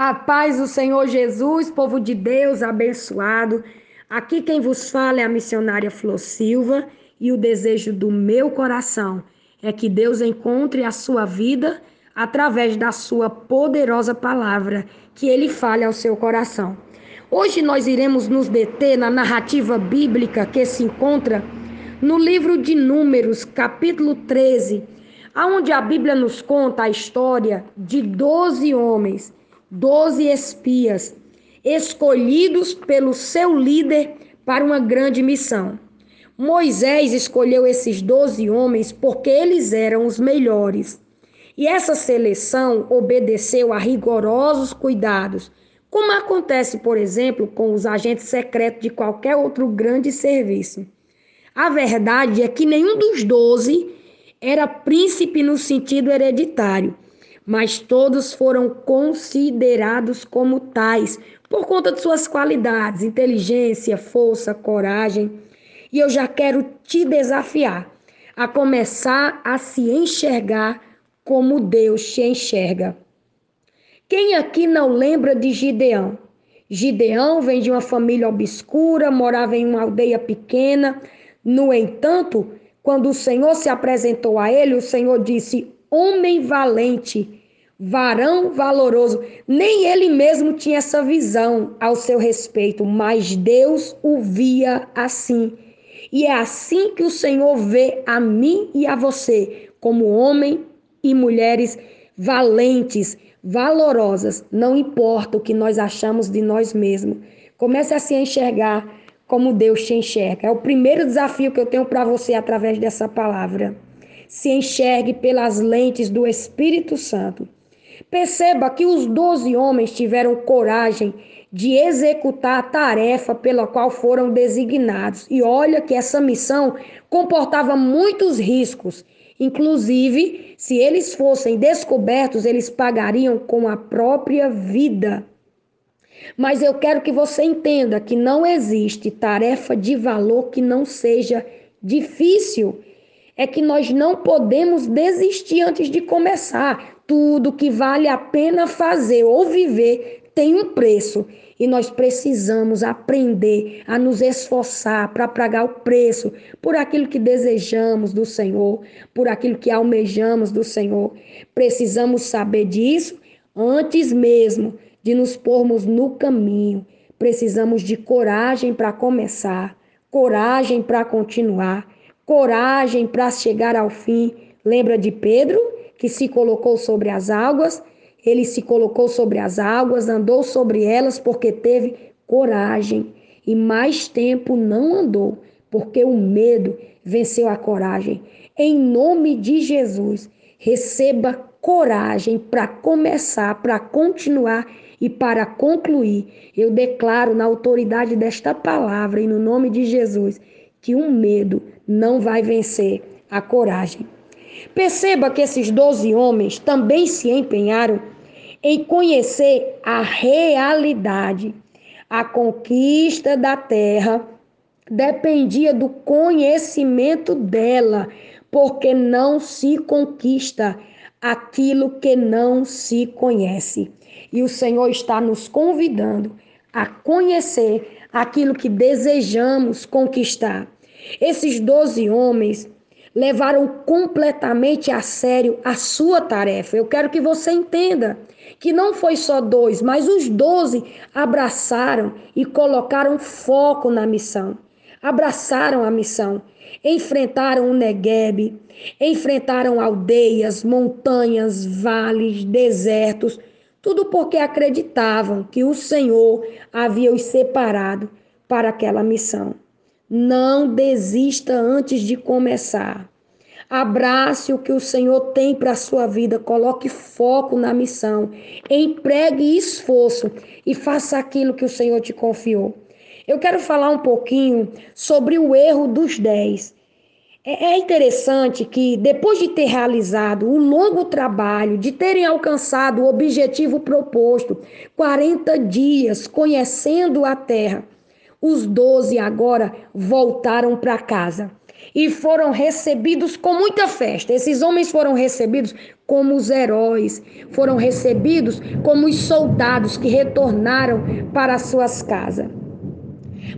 A paz do Senhor Jesus, povo de Deus abençoado. Aqui quem vos fala é a missionária Flor Silva e o desejo do meu coração é que Deus encontre a sua vida através da sua poderosa palavra, que ele fale ao seu coração. Hoje nós iremos nos deter na narrativa bíblica que se encontra no livro de Números, capítulo 13, aonde a Bíblia nos conta a história de 12 homens, 12 espias, escolhidos pelo seu líder para uma grande missão. Moisés escolheu esses 12 homens porque eles eram os melhores. E essa seleção obedeceu a rigorosos cuidados, como acontece, por exemplo, com os agentes secretos de qualquer outro grande serviço. A verdade é que nenhum dos doze era príncipe no sentido hereditário, mas todos foram considerados como tais por conta de suas qualidades, inteligência, força, coragem. E eu já quero te desafiar a começar a se enxergar como Deus te enxerga. Quem aqui não lembra de Gideão? Gideão vem de uma família obscura, morava em uma aldeia pequena. No entanto, quando o Senhor se apresentou a ele, o Senhor disse: Homem valente, varão valoroso. Nem ele mesmo tinha essa visão ao seu respeito, mas Deus o via assim. E é assim que o Senhor vê a mim e a você, como homem e mulheres valentes, valorosas, não importa o que nós achamos de nós mesmos. Comece a se enxergar como Deus te enxerga. É o primeiro desafio que eu tenho para você através dessa palavra. Se enxergue pelas lentes do Espírito Santo. Perceba que os doze homens tiveram coragem de executar a tarefa pela qual foram designados. E olha que essa missão comportava muitos riscos. Inclusive, se eles fossem descobertos, eles pagariam com a própria vida. Mas eu quero que você entenda que não existe tarefa de valor que não seja difícil. É que nós não podemos desistir antes de começar. Tudo que vale a pena fazer ou viver tem um preço e nós precisamos aprender a nos esforçar para pagar o preço por aquilo que desejamos do Senhor, por aquilo que almejamos do Senhor. Precisamos saber disso antes mesmo de nos pormos no caminho. Precisamos de coragem para começar, coragem para continuar, coragem para chegar ao fim. Lembra de Pedro, que se colocou sobre as águas? Ele se colocou sobre as águas, andou sobre elas porque teve coragem e mais tempo não andou, porque o medo venceu a coragem. Em nome de Jesus, receba coragem para começar, para continuar e para concluir. Eu declaro na autoridade desta palavra e no nome de Jesus que o medo não vai vencer a coragem. Perceba que esses doze homens também se empenharam em conhecer a realidade. A conquista da terra dependia do conhecimento dela, porque não se conquista aquilo que não se conhece. E o Senhor está nos convidando a conhecer aquilo que desejamos conquistar. Esses doze homens levaram completamente a sério a sua tarefa. Eu quero que você entenda que não foi só dois, mas os doze abraçaram e colocaram foco na missão. Abraçaram a missão enfrentaram o Negueb, enfrentaram aldeias, montanhas, vales, desertos, tudo porque acreditavam que o Senhor havia os separado para aquela missão. Não desista antes de começar. Abrace o que o Senhor tem para a sua vida, coloque foco na missão, empregue esforço e faça aquilo que o Senhor te confiou. Eu quero falar um pouquinho sobre o erro dos dez. É, é interessante que, depois de ter realizado um longo trabalho, de terem alcançado o objetivo proposto, 40 dias conhecendo a terra, os doze agora voltaram para casa. e foram recebidos com muita festa. Esses homens foram recebidos como os heróis, foram recebidos como os soldados que retornaram para suas casas.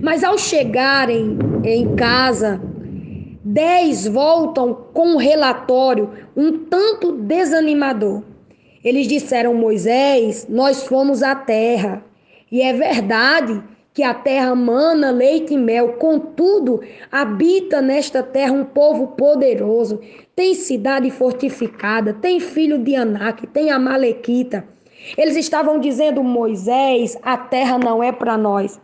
Mas ao chegarem em casa, dez voltam com um relatório um tanto desanimador. Eles disseram: Moisés, nós fomos à terra. E é verdade que a terra mana leite e mel, contudo, habita nesta terra um povo poderoso, tem cidade fortificada, tem filho de Anak, tem a Malequita. Eles estavam dizendo, Moisés, a terra não é para nós.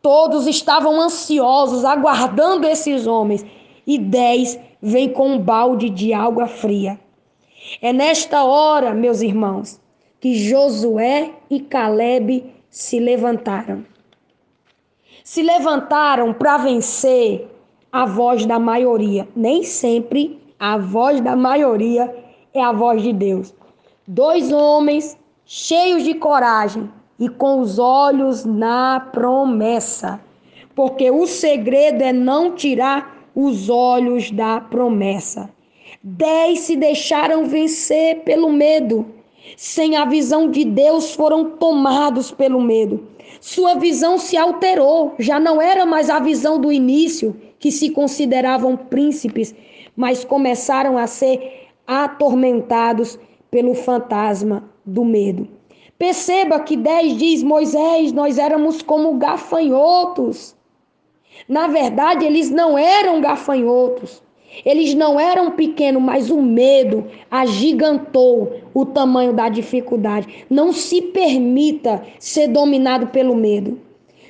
Todos estavam ansiosos, aguardando esses homens. E dez vêm com um balde de água fria. É nesta hora, meus irmãos, que Josué e Caleb se levantaram. Se levantaram para vencer a voz da maioria. Nem sempre a voz da maioria é a voz de Deus. Dois homens cheios de coragem e com os olhos na promessa. Porque o segredo é não tirar os olhos da promessa. Dez se deixaram vencer pelo medo. Sem a visão de Deus, foram tomados pelo medo. Sua visão se alterou, já não era mais a visão do início, que se consideravam príncipes, mas começaram a ser atormentados pelo fantasma do medo. Perceba que 10 diz Moisés, nós éramos como gafanhotos. Na verdade, eles não eram gafanhotos. Eles não eram pequenos, mas o medo agigantou o tamanho da dificuldade. Não se permita ser dominado pelo medo.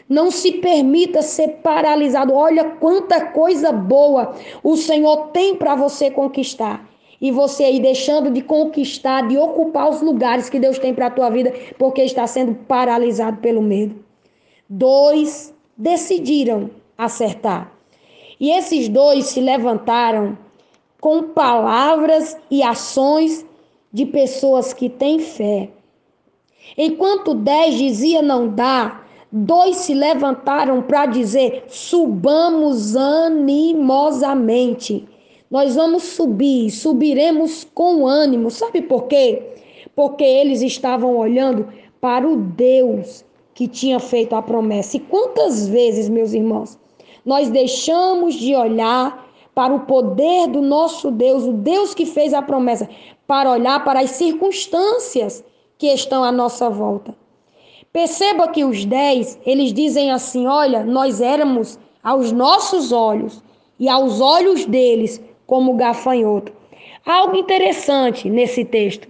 Não se permita ser paralisado. Olha quanta coisa boa o Senhor tem para você conquistar. E você aí deixando de conquistar, de ocupar os lugares que Deus tem para a tua vida, porque está sendo paralisado pelo medo. Dois decidiram acertar. E esses dois se levantaram com palavras e ações de pessoas que têm fé. Enquanto dez dizia não dá, dois se levantaram para dizer: subamos animosamente. Nós vamos subir, subiremos com ânimo. Sabe por quê? Porque eles estavam olhando para o Deus que tinha feito a promessa. E quantas vezes, meus irmãos, nós deixamos de olhar para o poder do nosso Deus, o Deus que fez a promessa, para olhar para as circunstâncias que estão à nossa volta. Perceba que os dez, eles dizem assim: olha, nós éramos aos nossos olhos e aos olhos deles como gafanhoto. Algo interessante nesse texto,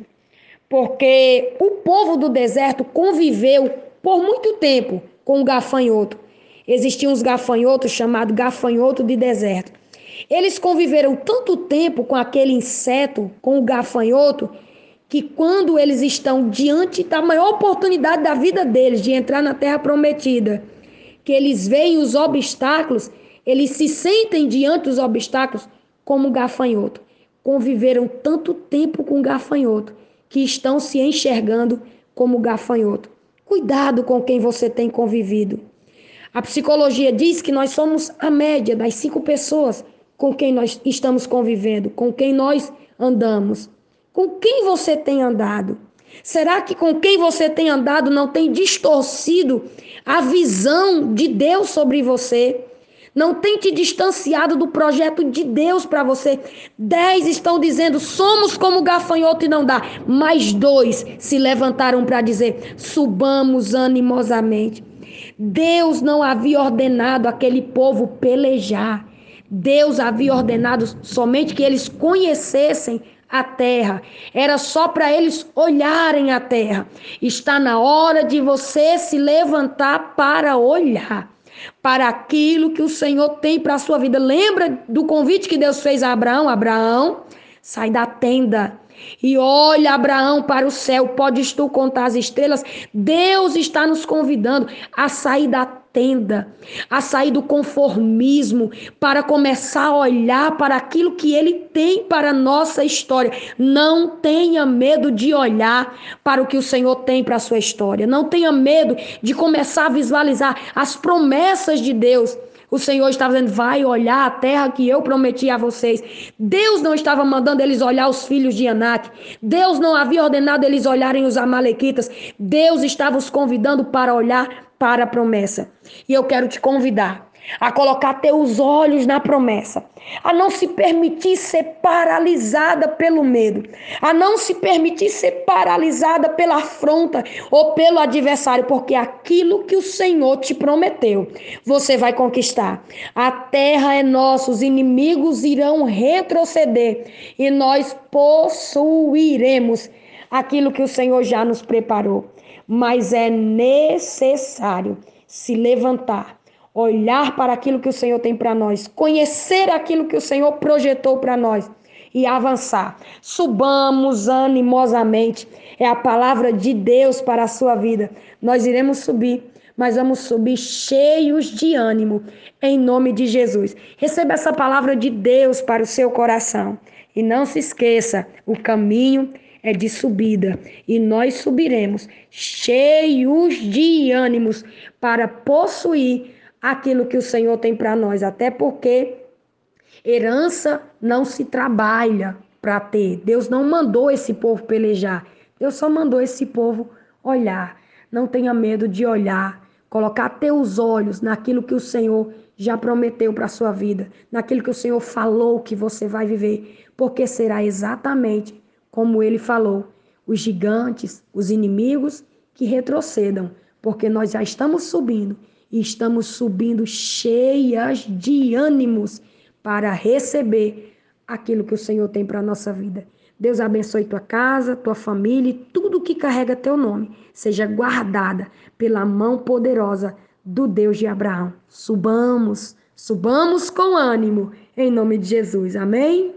porque o povo do deserto conviveu por muito tempo com o gafanhoto. Existiam uns gafanhotos chamados gafanhoto de deserto. Eles conviveram tanto tempo com aquele inseto, com o gafanhoto, que quando eles estão diante da maior oportunidade da vida deles de entrar na terra prometida, que eles veem os obstáculos, eles se sentem diante dos obstáculos como gafanhoto. Conviveram tanto tempo com gafanhoto que estão se enxergando como gafanhoto. Cuidado com quem você tem convivido. A psicologia diz que nós somos a média das cinco pessoas com quem nós estamos convivendo, com quem nós andamos. Com quem você tem andado? Será que com quem você tem andado não tem distorcido a visão de Deus sobre você? Não tem te distanciado do projeto de Deus para você. Dez estão dizendo, somos como gafanhoto e não dá. Mas dois se levantaram para dizer, subamos animosamente. Deus não havia ordenado aquele povo pelejar. Deus havia ordenado somente que eles conhecessem a terra. Era só para eles olharem a terra. Está na hora de você se levantar para olhar para aquilo que o Senhor tem para a sua vida. Lembra do convite que Deus fez a Abraão? Abraão, sai da tenda e olha, Abraão, para o céu. Podes tu contar as estrelas? Deus está nos convidando a sair da tenda, a sair do conformismo, para começar a olhar para aquilo que Ele tem para a nossa história. Não tenha medo de olhar para o que o Senhor tem para a sua história. Não tenha medo de começar a visualizar as promessas de Deus O Senhor estava dizendo: vai olhar a terra que eu prometi a vocês. Deus não estava mandando eles olhar os filhos de Anak. Deus não havia ordenado eles olharem os Amalequitas. Deus estava os convidando para olhar para a promessa. E eu quero te convidar a colocar teus olhos na promessa, a não se permitir ser paralisada pelo medo, a não se permitir ser paralisada pela afronta ou pelo adversário, porque aquilo que o Senhor te prometeu, você vai conquistar. A terra é nossa, os inimigos irão retroceder e nós possuiremos aquilo que o Senhor já nos preparou. Mas é necessário se levantar olhar para aquilo que o Senhor tem para nós, conhecer aquilo que o Senhor projetou para nós e avançar. Subamos animosamente. É a palavra de Deus para a sua vida. Nós iremos subir, mas vamos subir cheios de ânimo, em nome de Jesus. Receba essa palavra de Deus para o seu coração. E não se esqueça: o caminho é de subida e nós subiremos cheios de ânimos para possuir aquilo que o Senhor tem para nós, até porque herança não se trabalha para ter. Deus não mandou esse povo pelejar. Deus só mandou esse povo olhar. Não tenha medo de olhar, colocar teus olhos naquilo que o Senhor já prometeu para a sua vida, naquilo que o Senhor falou que você vai viver, porque será exatamente como ele falou: os gigantes, os inimigos que retrocedam, porque nós já estamos subindo e estamos subindo cheias de ânimos para receber aquilo que o Senhor tem para a nossa vida. Deus abençoe tua casa, tua família e tudo que carrega teu nome seja guardada pela mão poderosa do Deus de Abraão. Subamos, subamos com ânimo, em nome de Jesus. Amém?